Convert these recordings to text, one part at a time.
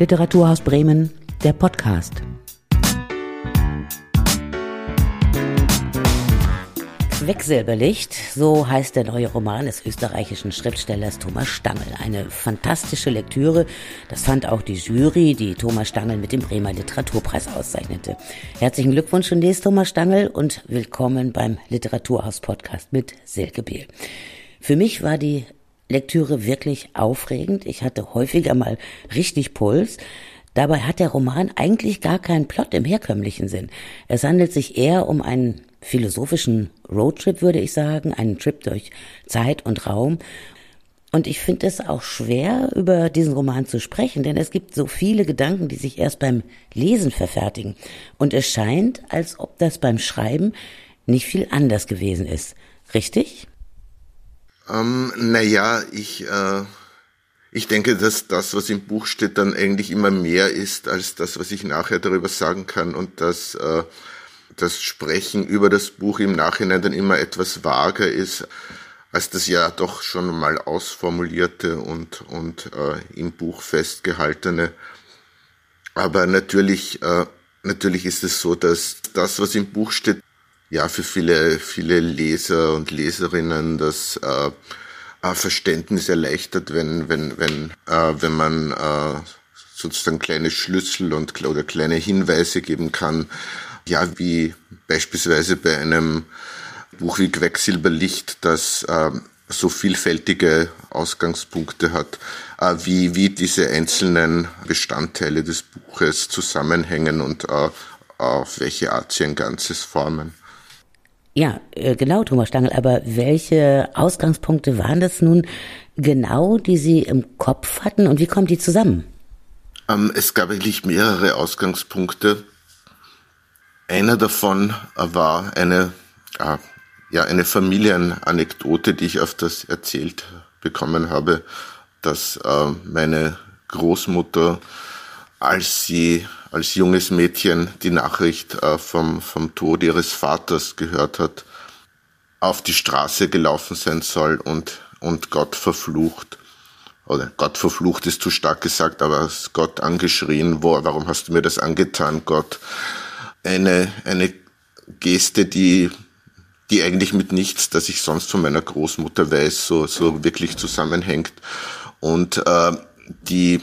Literaturhaus Bremen, der Podcast. Quecksilberlicht, so heißt der neue Roman des österreichischen Schriftstellers Thomas Stangl. Eine fantastische Lektüre. Das fand auch die Jury, die Thomas Stangl mit dem Bremer Literaturpreis auszeichnete. Herzlichen Glückwunsch zunächst, Thomas Stangl, und willkommen beim Literaturhaus Podcast mit Silke Behl. Für mich war die Lektüre wirklich aufregend. Ich hatte häufiger mal richtig Puls. Dabei hat der Roman eigentlich gar keinen Plot im herkömmlichen Sinn. Es handelt sich eher um einen philosophischen Roadtrip, würde ich sagen, einen Trip durch Zeit und Raum. Und ich finde es auch schwer, über diesen Roman zu sprechen, denn es gibt so viele Gedanken, die sich erst beim Lesen verfertigen. Und es scheint, als ob das beim Schreiben nicht viel anders gewesen ist. Richtig? Ähm, naja, ich, äh, ich denke, dass das, was im Buch steht, dann eigentlich immer mehr ist als das, was ich nachher darüber sagen kann und dass äh, das Sprechen über das Buch im Nachhinein dann immer etwas vager ist als das ja doch schon mal ausformulierte und, und äh, im Buch festgehaltene. Aber natürlich, äh, natürlich ist es so, dass das, was im Buch steht, ja für viele, viele Leser und Leserinnen das äh, Verständnis erleichtert, wenn, wenn, wenn, äh, wenn man äh, sozusagen kleine Schlüssel und oder kleine Hinweise geben kann, ja, wie beispielsweise bei einem Buch wie Quecksilberlicht, das äh, so vielfältige Ausgangspunkte hat, äh, wie, wie diese einzelnen Bestandteile des Buches zusammenhängen und äh, auf welche Art sie ein Ganzes formen. Ja, äh, genau, Thomas Stangl. Aber welche Ausgangspunkte waren das nun genau, die Sie im Kopf hatten und wie kommen die zusammen? Ähm, es gab eigentlich mehrere Ausgangspunkte. Einer davon war eine, äh, ja, eine Familienanekdote, die ich das erzählt bekommen habe, dass äh, meine Großmutter, als sie als junges Mädchen die Nachricht äh, vom, vom Tod ihres Vaters gehört hat, auf die Straße gelaufen sein soll und, und Gott verflucht. Oder Gott verflucht ist zu stark gesagt, aber Gott angeschrien, wo, warum hast du mir das angetan, Gott? Eine, eine Geste, die, die eigentlich mit nichts, das ich sonst von meiner Großmutter weiß, so, so wirklich zusammenhängt. Und äh, die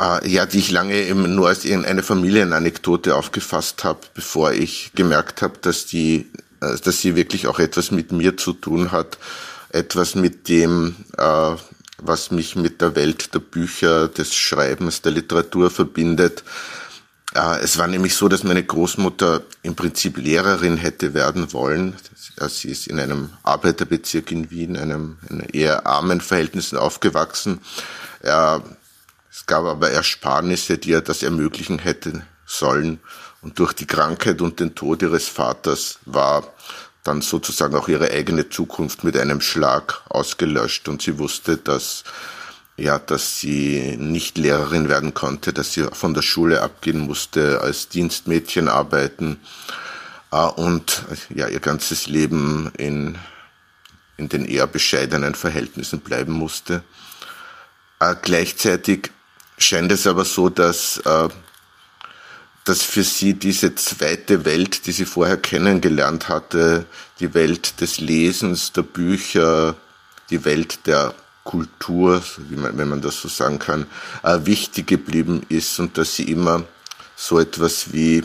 äh, ja, die ich lange eben nur als eine Familienanekdote aufgefasst habe, bevor ich gemerkt habe, dass die, äh, dass sie wirklich auch etwas mit mir zu tun hat, etwas mit dem, äh, was mich mit der Welt der Bücher, des Schreibens, der Literatur verbindet. Äh, es war nämlich so, dass meine Großmutter im Prinzip Lehrerin hätte werden wollen. Sie ist in einem Arbeiterbezirk in Wien, einem in eher armen Verhältnissen aufgewachsen. Es gab aber Ersparnisse, die er das ermöglichen hätte sollen. Und durch die Krankheit und den Tod ihres Vaters war dann sozusagen auch ihre eigene Zukunft mit einem Schlag ausgelöscht. Und sie wusste, dass, ja, dass sie nicht Lehrerin werden konnte, dass sie von der Schule abgehen musste, als Dienstmädchen arbeiten äh, und ja, ihr ganzes Leben in, in den eher bescheidenen Verhältnissen bleiben musste. Äh, gleichzeitig scheint es aber so, dass, äh, dass für sie diese zweite Welt, die sie vorher kennengelernt hatte, die Welt des Lesens, der Bücher, die Welt der Kultur, wenn man das so sagen kann, äh, wichtig geblieben ist und dass sie immer so etwas wie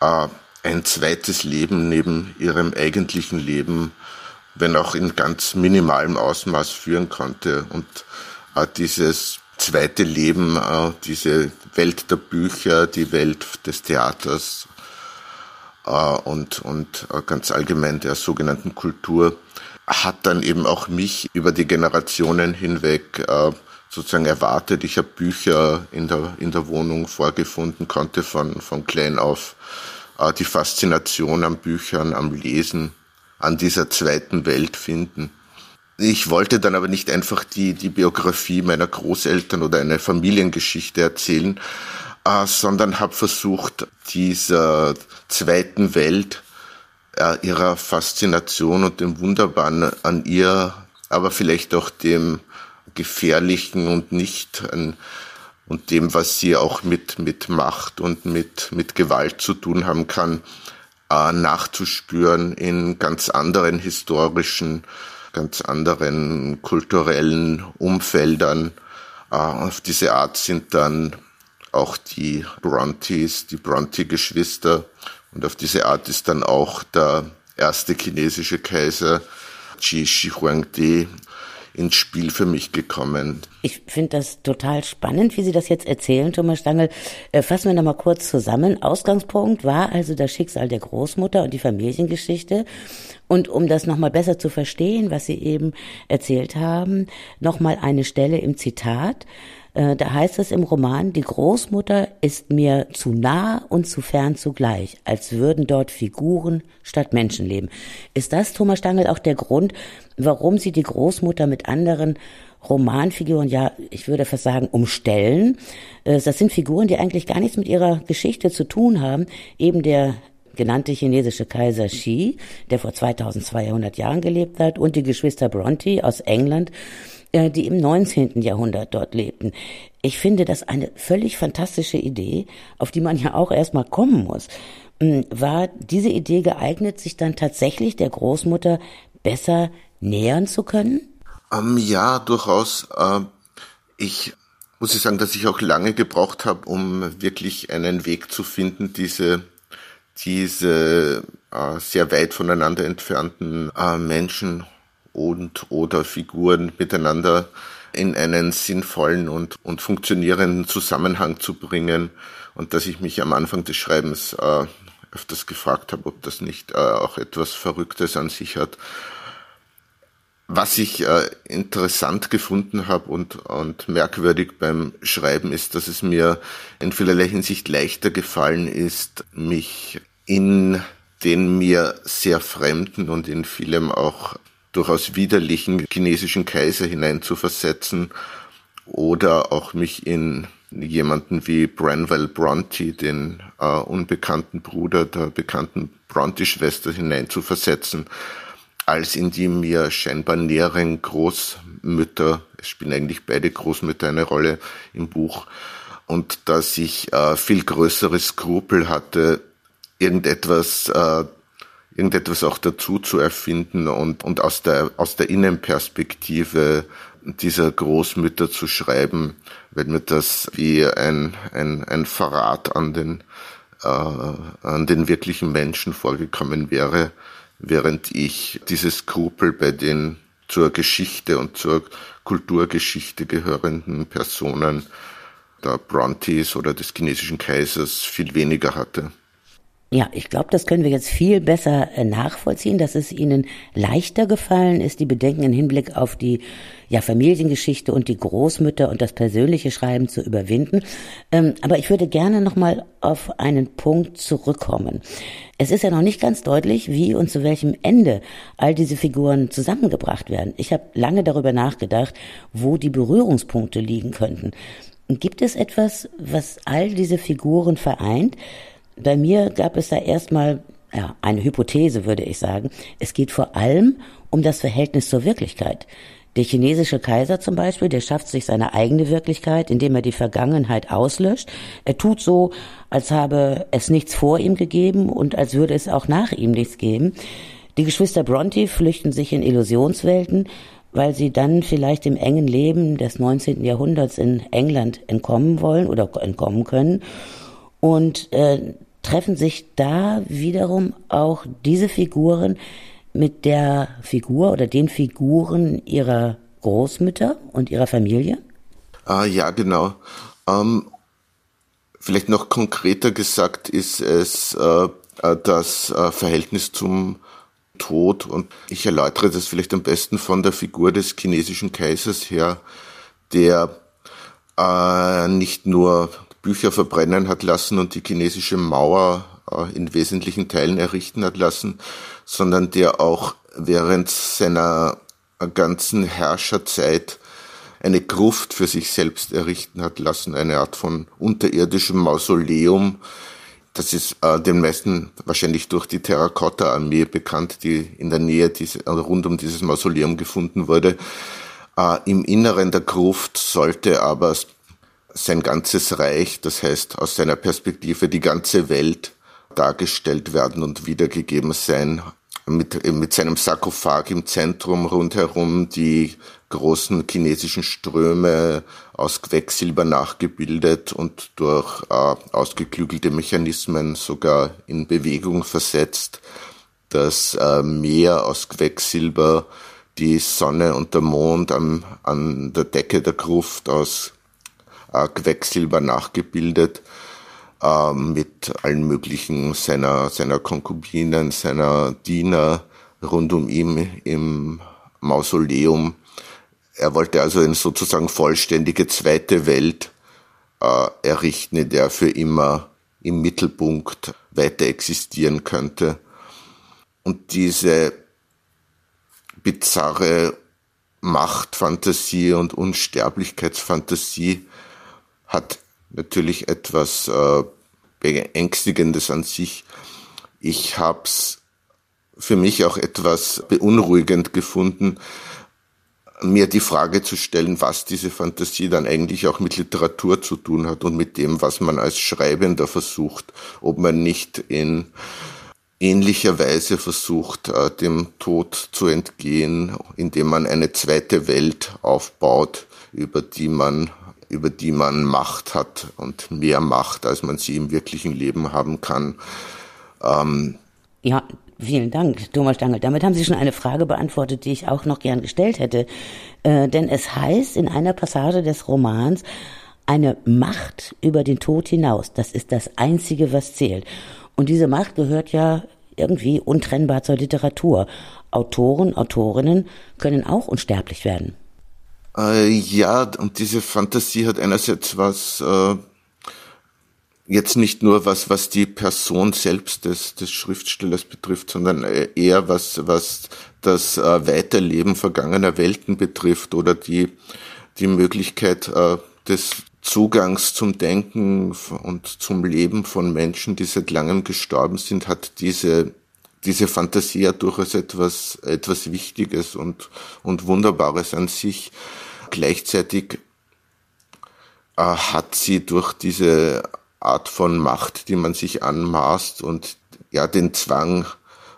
äh, ein zweites Leben neben ihrem eigentlichen Leben, wenn auch in ganz minimalem Ausmaß führen konnte. Und dieses zweite Leben, äh, diese Welt der Bücher, die Welt des Theaters äh, und, und äh, ganz allgemein der sogenannten Kultur, hat dann eben auch mich über die Generationen hinweg sozusagen erwartet. Ich habe Bücher in der, in der Wohnung vorgefunden, konnte von, von klein auf die Faszination am Büchern, am Lesen, an dieser zweiten Welt finden. Ich wollte dann aber nicht einfach die, die Biografie meiner Großeltern oder eine Familiengeschichte erzählen, äh, sondern habe versucht, dieser zweiten Welt, äh, ihrer Faszination und dem Wunderbaren an ihr, aber vielleicht auch dem Gefährlichen und nicht an, und dem, was sie auch mit, mit Macht und mit, mit Gewalt zu tun haben kann, äh, nachzuspüren in ganz anderen historischen, ganz anderen kulturellen Umfeldern. Äh, auf diese Art sind dann auch die Brontes, die Bronte-Geschwister und auf diese Art ist dann auch der erste chinesische Kaiser Qi Shi Huangdi ins Spiel für mich gekommen. Ich finde das total spannend, wie Sie das jetzt erzählen, Thomas Stangl. Äh, fassen wir nochmal kurz zusammen. Ausgangspunkt war also das Schicksal der Großmutter und die Familiengeschichte. Und um das nochmal besser zu verstehen, was Sie eben erzählt haben, nochmal eine Stelle im Zitat. Äh, da heißt es im Roman, die Großmutter ist mir zu nah und zu fern zugleich, als würden dort Figuren statt Menschen leben. Ist das, Thomas Stangl, auch der Grund, warum Sie die Großmutter mit anderen Romanfiguren, ja, ich würde fast sagen, umstellen? Äh, das sind Figuren, die eigentlich gar nichts mit ihrer Geschichte zu tun haben. Eben der genannte chinesische Kaiser Xi, der vor 2200 Jahren gelebt hat, und die Geschwister Bronte aus England, die im 19. Jahrhundert dort lebten. Ich finde das eine völlig fantastische Idee, auf die man ja auch erstmal kommen muss. Hm, war diese Idee geeignet, sich dann tatsächlich der Großmutter besser nähern zu können? Ähm, ja, durchaus. Uh, ich muss ich sagen, dass ich auch lange gebraucht habe, um wirklich einen Weg zu finden, diese diese uh, sehr weit voneinander entfernten uh, Menschen und oder Figuren miteinander in einen sinnvollen und, und funktionierenden Zusammenhang zu bringen und dass ich mich am Anfang des Schreibens äh, öfters gefragt habe, ob das nicht äh, auch etwas Verrücktes an sich hat. Was ich äh, interessant gefunden habe und, und merkwürdig beim Schreiben ist, dass es mir in vielerlei Hinsicht leichter gefallen ist, mich in den mir sehr fremden und in vielem auch durchaus widerlichen chinesischen Kaiser hineinzuversetzen oder auch mich in jemanden wie Branwell Bronte, den äh, unbekannten Bruder der bekannten Bronte-Schwester hineinzuversetzen, als in die mir scheinbar näheren Großmütter, es spielen eigentlich beide Großmütter eine Rolle im Buch, und dass ich äh, viel größere Skrupel hatte, irgendetwas äh, irgendetwas auch dazu zu erfinden und, und aus der, aus der Innenperspektive dieser Großmütter zu schreiben, wenn mir das wie ein, ein, ein Verrat an den, äh, an den wirklichen Menschen vorgekommen wäre, während ich dieses Skrupel bei den zur Geschichte und zur Kulturgeschichte gehörenden Personen der Brontes oder des chinesischen Kaisers viel weniger hatte. Ja, ich glaube, das können wir jetzt viel besser äh, nachvollziehen, dass es Ihnen leichter gefallen ist, die Bedenken im Hinblick auf die ja, Familiengeschichte und die Großmütter und das persönliche Schreiben zu überwinden. Ähm, aber ich würde gerne nochmal auf einen Punkt zurückkommen. Es ist ja noch nicht ganz deutlich, wie und zu welchem Ende all diese Figuren zusammengebracht werden. Ich habe lange darüber nachgedacht, wo die Berührungspunkte liegen könnten. Gibt es etwas, was all diese Figuren vereint? Bei mir gab es da erstmal ja, eine Hypothese, würde ich sagen. Es geht vor allem um das Verhältnis zur Wirklichkeit. Der chinesische Kaiser zum Beispiel, der schafft sich seine eigene Wirklichkeit, indem er die Vergangenheit auslöscht. Er tut so, als habe es nichts vor ihm gegeben und als würde es auch nach ihm nichts geben. Die Geschwister Bronte flüchten sich in Illusionswelten, weil sie dann vielleicht dem engen Leben des 19. Jahrhunderts in England entkommen wollen oder entkommen können. Und äh, treffen sich da wiederum auch diese Figuren mit der Figur oder den Figuren ihrer Großmütter und ihrer Familie? Ah, ja, genau. Ähm, vielleicht noch konkreter gesagt ist es äh, äh, das äh, Verhältnis zum Tod und ich erläutere das vielleicht am besten von der Figur des chinesischen Kaisers her, der äh, nicht nur Bücher verbrennen hat lassen und die chinesische Mauer äh, in wesentlichen Teilen errichten hat lassen, sondern der auch während seiner ganzen Herrscherzeit eine Gruft für sich selbst errichten hat lassen, eine Art von unterirdischem Mausoleum. Das ist äh, den meisten wahrscheinlich durch die Terrakotta-Armee bekannt, die in der Nähe diese, also rund um dieses Mausoleum gefunden wurde. Äh, Im Inneren der Gruft sollte aber sein ganzes Reich, das heißt aus seiner Perspektive die ganze Welt, dargestellt werden und wiedergegeben sein. Mit, mit seinem Sarkophag im Zentrum rundherum die großen chinesischen Ströme aus Quecksilber nachgebildet und durch äh, ausgeklügelte Mechanismen sogar in Bewegung versetzt. Das äh, Meer aus Quecksilber, die Sonne und der Mond am, an der Decke der Gruft aus äh, Quecksilber nachgebildet äh, mit allen möglichen seiner, seiner Konkubinen, seiner Diener rund um ihn im Mausoleum. Er wollte also eine sozusagen vollständige zweite Welt äh, errichten, in der er für immer im Mittelpunkt weiter existieren könnte. Und diese bizarre Machtfantasie und Unsterblichkeitsfantasie hat natürlich etwas äh, Beängstigendes an sich. Ich habe es für mich auch etwas beunruhigend gefunden, mir die Frage zu stellen, was diese Fantasie dann eigentlich auch mit Literatur zu tun hat und mit dem, was man als Schreibender versucht, ob man nicht in ähnlicher Weise versucht, äh, dem Tod zu entgehen, indem man eine zweite Welt aufbaut, über die man über die man Macht hat und mehr Macht, als man sie im wirklichen Leben haben kann. Ähm ja, vielen Dank, Thomas Stangl. Damit haben Sie schon eine Frage beantwortet, die ich auch noch gern gestellt hätte. Äh, denn es heißt in einer Passage des Romans, eine Macht über den Tod hinaus. Das ist das Einzige, was zählt. Und diese Macht gehört ja irgendwie untrennbar zur Literatur. Autoren, Autorinnen können auch unsterblich werden. Äh, ja, und diese Fantasie hat einerseits was, äh, jetzt nicht nur was, was die Person selbst des, des Schriftstellers betrifft, sondern äh, eher was, was das äh, Weiterleben vergangener Welten betrifft oder die, die Möglichkeit äh, des Zugangs zum Denken und zum Leben von Menschen, die seit langem gestorben sind, hat diese diese Fantasie ja durchaus etwas, etwas Wichtiges und, und Wunderbares an sich. Gleichzeitig äh, hat sie durch diese Art von Macht, die man sich anmaßt und ja, den Zwang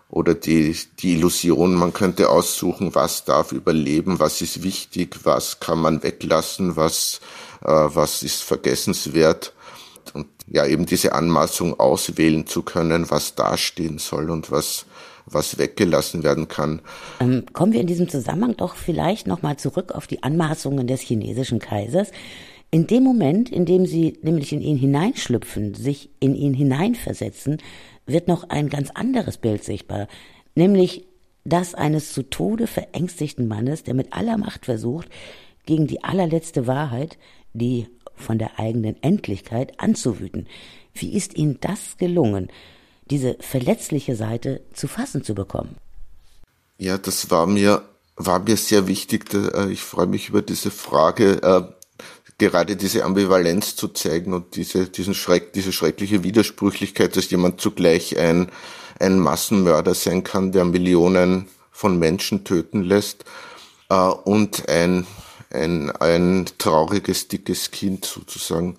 oder die, die Illusion, man könnte aussuchen, was darf überleben, was ist wichtig, was kann man weglassen, was, äh, was ist vergessenswert. Und ja, eben diese Anmaßung auswählen zu können, was dastehen soll und was, was weggelassen werden kann. Ähm, kommen wir in diesem Zusammenhang doch vielleicht nochmal zurück auf die Anmaßungen des chinesischen Kaisers. In dem Moment, in dem sie nämlich in ihn hineinschlüpfen, sich in ihn hineinversetzen, wird noch ein ganz anderes Bild sichtbar, nämlich das eines zu Tode verängstigten Mannes, der mit aller Macht versucht, gegen die allerletzte Wahrheit, die von der eigenen Endlichkeit anzuwüten. Wie ist Ihnen das gelungen, diese verletzliche Seite zu fassen zu bekommen? Ja, das war mir, war mir sehr wichtig. Äh, ich freue mich über diese Frage, äh, gerade diese Ambivalenz zu zeigen und diese, diesen Schreck, diese schreckliche Widersprüchlichkeit, dass jemand zugleich ein, ein Massenmörder sein kann, der Millionen von Menschen töten lässt äh, und ein ein, ein trauriges, dickes Kind sozusagen.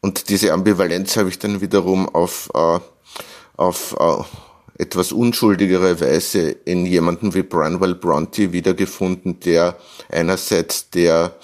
Und diese Ambivalenz habe ich dann wiederum auf, äh, auf äh, etwas unschuldigere Weise in jemanden wie Branwell Bronte wiedergefunden, der einerseits der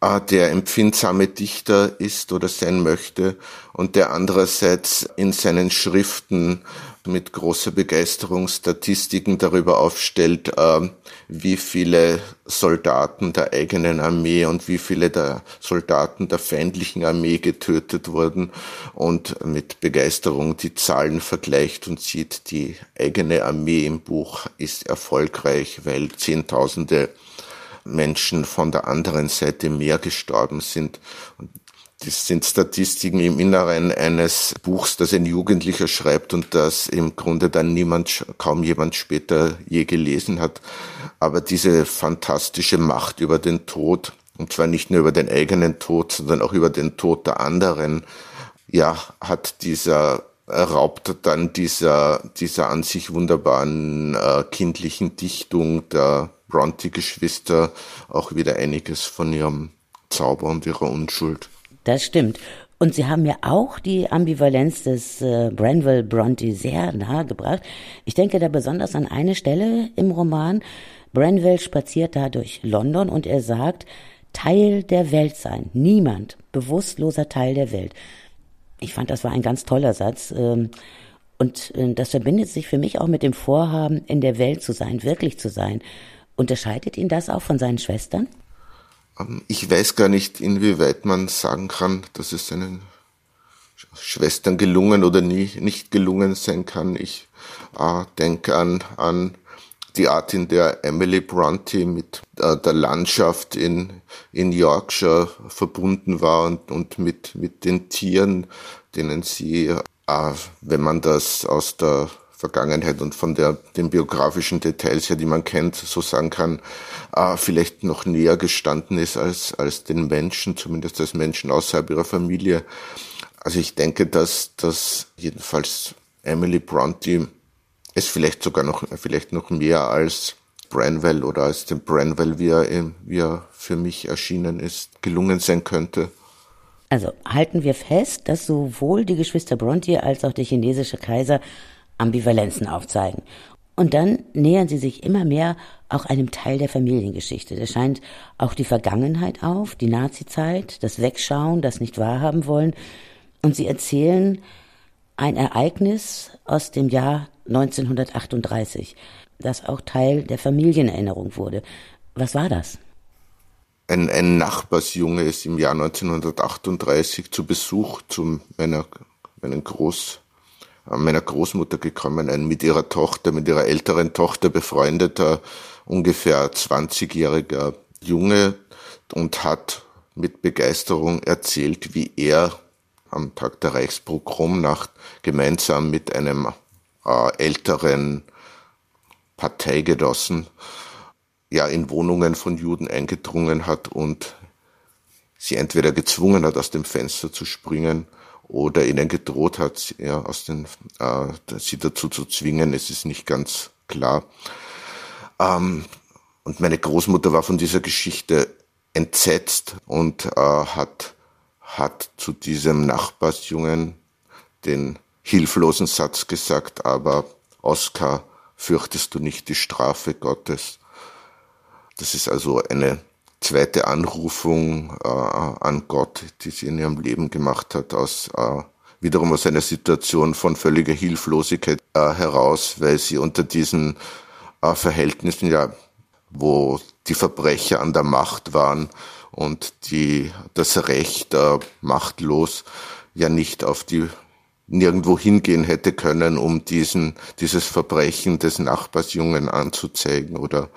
äh, der empfindsame Dichter ist oder sein möchte und der andererseits in seinen Schriften mit großer Begeisterung Statistiken darüber aufstellt, ähm, wie viele Soldaten der eigenen Armee und wie viele der Soldaten der feindlichen Armee getötet wurden und mit Begeisterung die Zahlen vergleicht und sieht, die eigene Armee im Buch ist erfolgreich, weil Zehntausende Menschen von der anderen Seite mehr gestorben sind. Und das sind Statistiken im Inneren eines Buchs, das ein Jugendlicher schreibt und das im Grunde dann niemand, kaum jemand später je gelesen hat. Aber diese fantastische Macht über den Tod, und zwar nicht nur über den eigenen Tod, sondern auch über den Tod der anderen, ja, hat dieser raubt dann dieser, dieser an sich wunderbaren äh, kindlichen Dichtung der Bronte-Geschwister auch wieder einiges von ihrem Zauber und ihrer Unschuld. Das stimmt. Und Sie haben mir auch die Ambivalenz des äh, Branwell Bronte sehr nahegebracht. Ich denke da besonders an eine Stelle im Roman. Branwell spaziert da durch London und er sagt, Teil der Welt sein. Niemand, bewusstloser Teil der Welt. Ich fand, das war ein ganz toller Satz. Ähm, und äh, das verbindet sich für mich auch mit dem Vorhaben, in der Welt zu sein, wirklich zu sein. Unterscheidet ihn das auch von seinen Schwestern? Ähm, ich weiß gar nicht, inwieweit man sagen kann, dass es seinen Schwestern gelungen oder nie, nicht gelungen sein kann. Ich äh, denke an, an die Art, in der Emily Bronte mit äh, der Landschaft in, in Yorkshire verbunden war und, und mit, mit den Tieren, denen sie, äh, wenn man das aus der Vergangenheit und von der, den biografischen Details her, die man kennt, so sagen kann, äh, vielleicht noch näher gestanden ist als, als den Menschen, zumindest als Menschen außerhalb ihrer Familie. Also ich denke, dass, dass jedenfalls Emily Bronte es vielleicht sogar noch, vielleicht noch mehr als Branwell oder als dem Branwell, wie er, wie er für mich erschienen ist, gelungen sein könnte. Also halten wir fest, dass sowohl die Geschwister Bronte als auch der chinesische Kaiser Ambivalenzen aufzeigen. Und dann nähern sie sich immer mehr auch einem Teil der Familiengeschichte. Da scheint auch die Vergangenheit auf, die Nazizeit, das Wegschauen, das nicht wahrhaben wollen. Und sie erzählen ein Ereignis aus dem Jahr 1938, das auch Teil der Familienerinnerung wurde. Was war das? Ein, ein Nachbarsjunge ist im Jahr 1938 zu Besuch zu meiner, meinen Groß, meiner Großmutter gekommen, ein mit ihrer Tochter, mit ihrer älteren Tochter befreundeter, ungefähr 20-jähriger Junge und hat mit Begeisterung erzählt, wie er am Tag der Reichspogromnacht gemeinsam mit einem äh, älteren Parteigenossen ja in Wohnungen von Juden eingedrungen hat und sie entweder gezwungen hat, aus dem Fenster zu springen oder ihnen gedroht hat, ja, aus den, äh, sie dazu zu zwingen. Es ist nicht ganz klar. Ähm, und meine Großmutter war von dieser Geschichte entsetzt und äh, hat, hat zu diesem Nachbarsjungen den hilflosen Satz gesagt, aber Oskar, fürchtest du nicht die Strafe Gottes? Das ist also eine zweite Anrufung äh, an Gott, die sie in ihrem Leben gemacht hat, aus äh, wiederum aus einer Situation von völliger Hilflosigkeit äh, heraus, weil sie unter diesen äh, Verhältnissen ja, wo die Verbrecher an der Macht waren und die das Recht äh, machtlos ja nicht auf die nirgendwo hingehen hätte können, um diesen, dieses Verbrechen des Nachbarsjungen anzuzeigen oder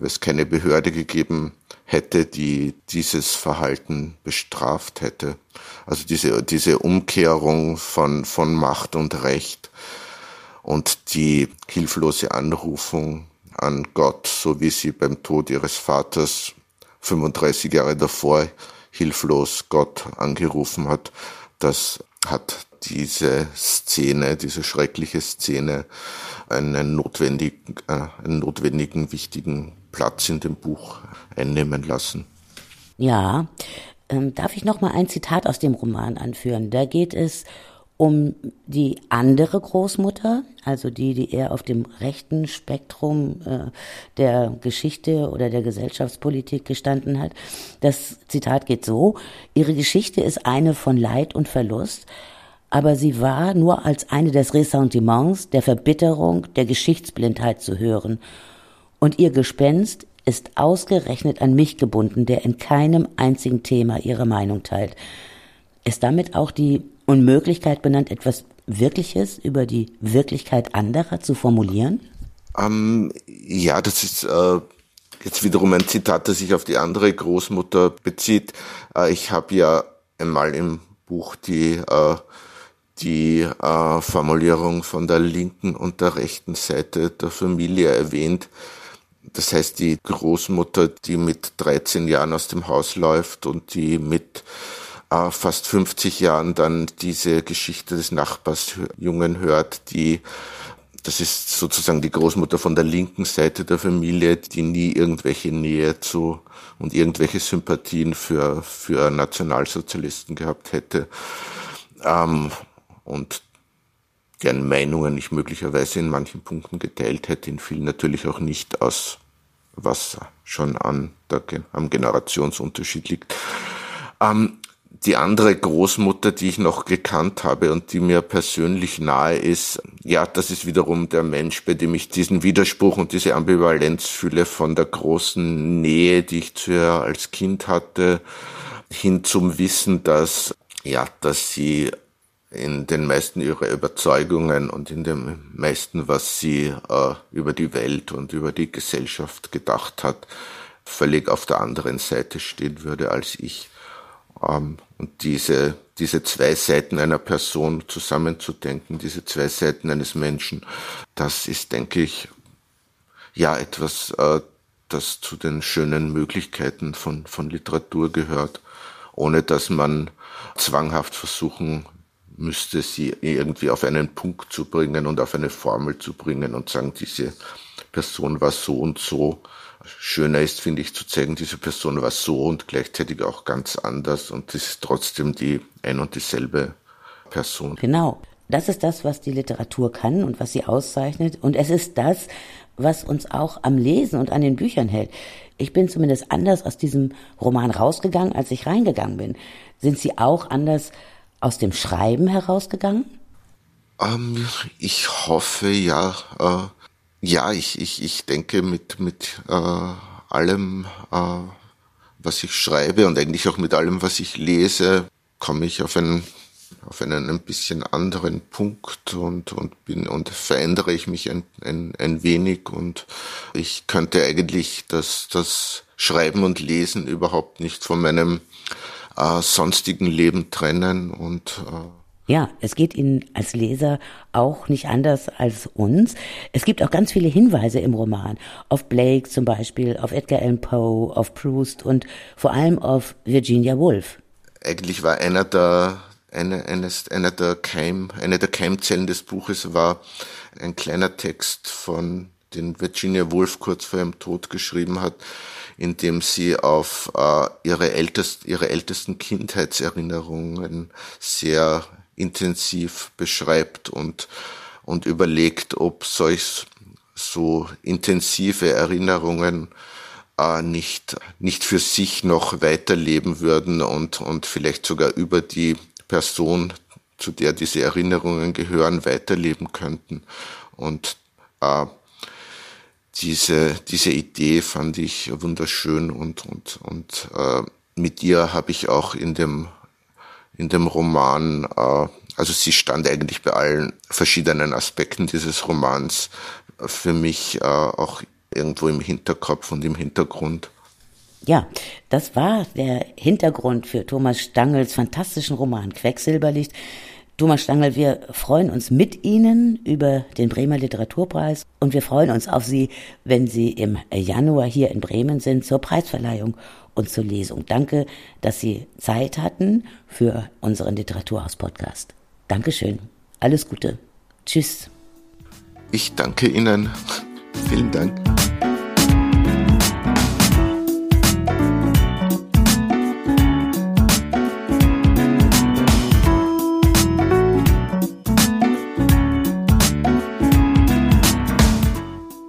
es keine Behörde gegeben hätte, die dieses Verhalten bestraft hätte. Also diese, diese Umkehrung von, von Macht und Recht und die hilflose Anrufung an Gott, so wie sie beim Tod ihres Vaters 35 Jahre davor hilflos Gott angerufen hat, das hat diese Szene, diese schreckliche Szene einen notwendigen, äh, einen notwendigen, wichtigen Platz in dem Buch einnehmen lassen. Ja, ähm, darf ich noch mal ein Zitat aus dem Roman anführen? Da geht es um die andere Großmutter, also die, die eher auf dem rechten Spektrum äh, der Geschichte oder der Gesellschaftspolitik gestanden hat. Das Zitat geht so, ihre Geschichte ist eine von Leid und Verlust, aber sie war nur als eine des Ressentiments, der Verbitterung, der Geschichtsblindheit zu hören. Und ihr Gespenst ist ausgerechnet an mich gebunden, der in keinem einzigen Thema ihre Meinung teilt. Ist damit auch die Unmöglichkeit benannt, etwas Wirkliches über die Wirklichkeit anderer zu formulieren? Ähm, ja, das ist äh, jetzt wiederum ein Zitat, das sich auf die andere Großmutter bezieht. Äh, ich habe ja einmal im Buch die äh, die äh, Formulierung von der linken und der rechten Seite der Familie erwähnt. Das heißt, die Großmutter, die mit 13 Jahren aus dem Haus läuft und die mit äh, fast 50 Jahren dann diese Geschichte des Nachbarsjungen hört, die das ist sozusagen die Großmutter von der linken Seite der Familie, die nie irgendwelche Nähe zu und irgendwelche Sympathien für, für Nationalsozialisten gehabt hätte. Ähm, und deren Meinungen ich möglicherweise in manchen Punkten geteilt hätte, in vielen natürlich auch nicht aus, was schon an der, am Generationsunterschied liegt. Ähm, die andere Großmutter, die ich noch gekannt habe und die mir persönlich nahe ist, ja, das ist wiederum der Mensch, bei dem ich diesen Widerspruch und diese Ambivalenz fühle von der großen Nähe, die ich zu ihr als Kind hatte, hin zum Wissen, dass, ja, dass sie in den meisten ihrer Überzeugungen und in dem meisten, was sie äh, über die Welt und über die Gesellschaft gedacht hat, völlig auf der anderen Seite stehen würde als ich. Ähm, und diese, diese zwei Seiten einer Person zusammenzudenken, diese zwei Seiten eines Menschen, das ist, denke ich, ja etwas, äh, das zu den schönen Möglichkeiten von, von Literatur gehört, ohne dass man zwanghaft versuchen müsste, sie irgendwie auf einen Punkt zu bringen und auf eine Formel zu bringen und sagen, diese Person war so und so schöner ist, finde ich, zu zeigen, diese Person war so und gleichzeitig auch ganz anders und es ist trotzdem die ein und dieselbe Person. Genau. Das ist das, was die Literatur kann und was sie auszeichnet. Und es ist das, was uns auch am Lesen und an den Büchern hält. Ich bin zumindest anders aus diesem Roman rausgegangen, als ich reingegangen bin. Sind Sie auch anders aus dem Schreiben herausgegangen? Ähm, ich hoffe ja. Äh, ja, ich, ich, ich denke mit, mit äh, allem, äh, was ich schreibe und eigentlich auch mit allem, was ich lese, komme ich auf einen, auf einen ein bisschen anderen Punkt und, und bin und verändere ich mich ein, ein, ein wenig und ich könnte eigentlich das, das Schreiben und Lesen überhaupt nicht von meinem äh, sonstigen Leben trennen und äh, ja, es geht Ihnen als Leser auch nicht anders als uns. Es gibt auch ganz viele Hinweise im Roman. Auf Blake zum Beispiel, auf Edgar Allan Poe, auf Proust und vor allem auf Virginia Woolf. Eigentlich war einer der, eine, eines, einer der Keim, eine der Keimzellen des Buches war ein kleiner Text von den Virginia Woolf kurz vor ihrem Tod geschrieben hat, in dem sie auf äh, ihre, ältest, ihre ältesten Kindheitserinnerungen sehr intensiv beschreibt und, und überlegt, ob solch so intensive Erinnerungen äh, nicht, nicht für sich noch weiterleben würden und, und vielleicht sogar über die Person, zu der diese Erinnerungen gehören, weiterleben könnten. Und äh, diese, diese Idee fand ich wunderschön und, und, und äh, mit ihr habe ich auch in dem in dem Roman, äh, also sie stand eigentlich bei allen verschiedenen Aspekten dieses Romans für mich äh, auch irgendwo im Hinterkopf und im Hintergrund. Ja, das war der Hintergrund für Thomas Stangels fantastischen Roman Quecksilberlicht. Thomas Stangl, wir freuen uns mit Ihnen über den Bremer Literaturpreis und wir freuen uns auf Sie, wenn Sie im Januar hier in Bremen sind zur Preisverleihung und zur Lesung. Danke, dass Sie Zeit hatten für unseren Literaturhaus-Podcast. Dankeschön. Alles Gute. Tschüss. Ich danke Ihnen. Vielen Dank.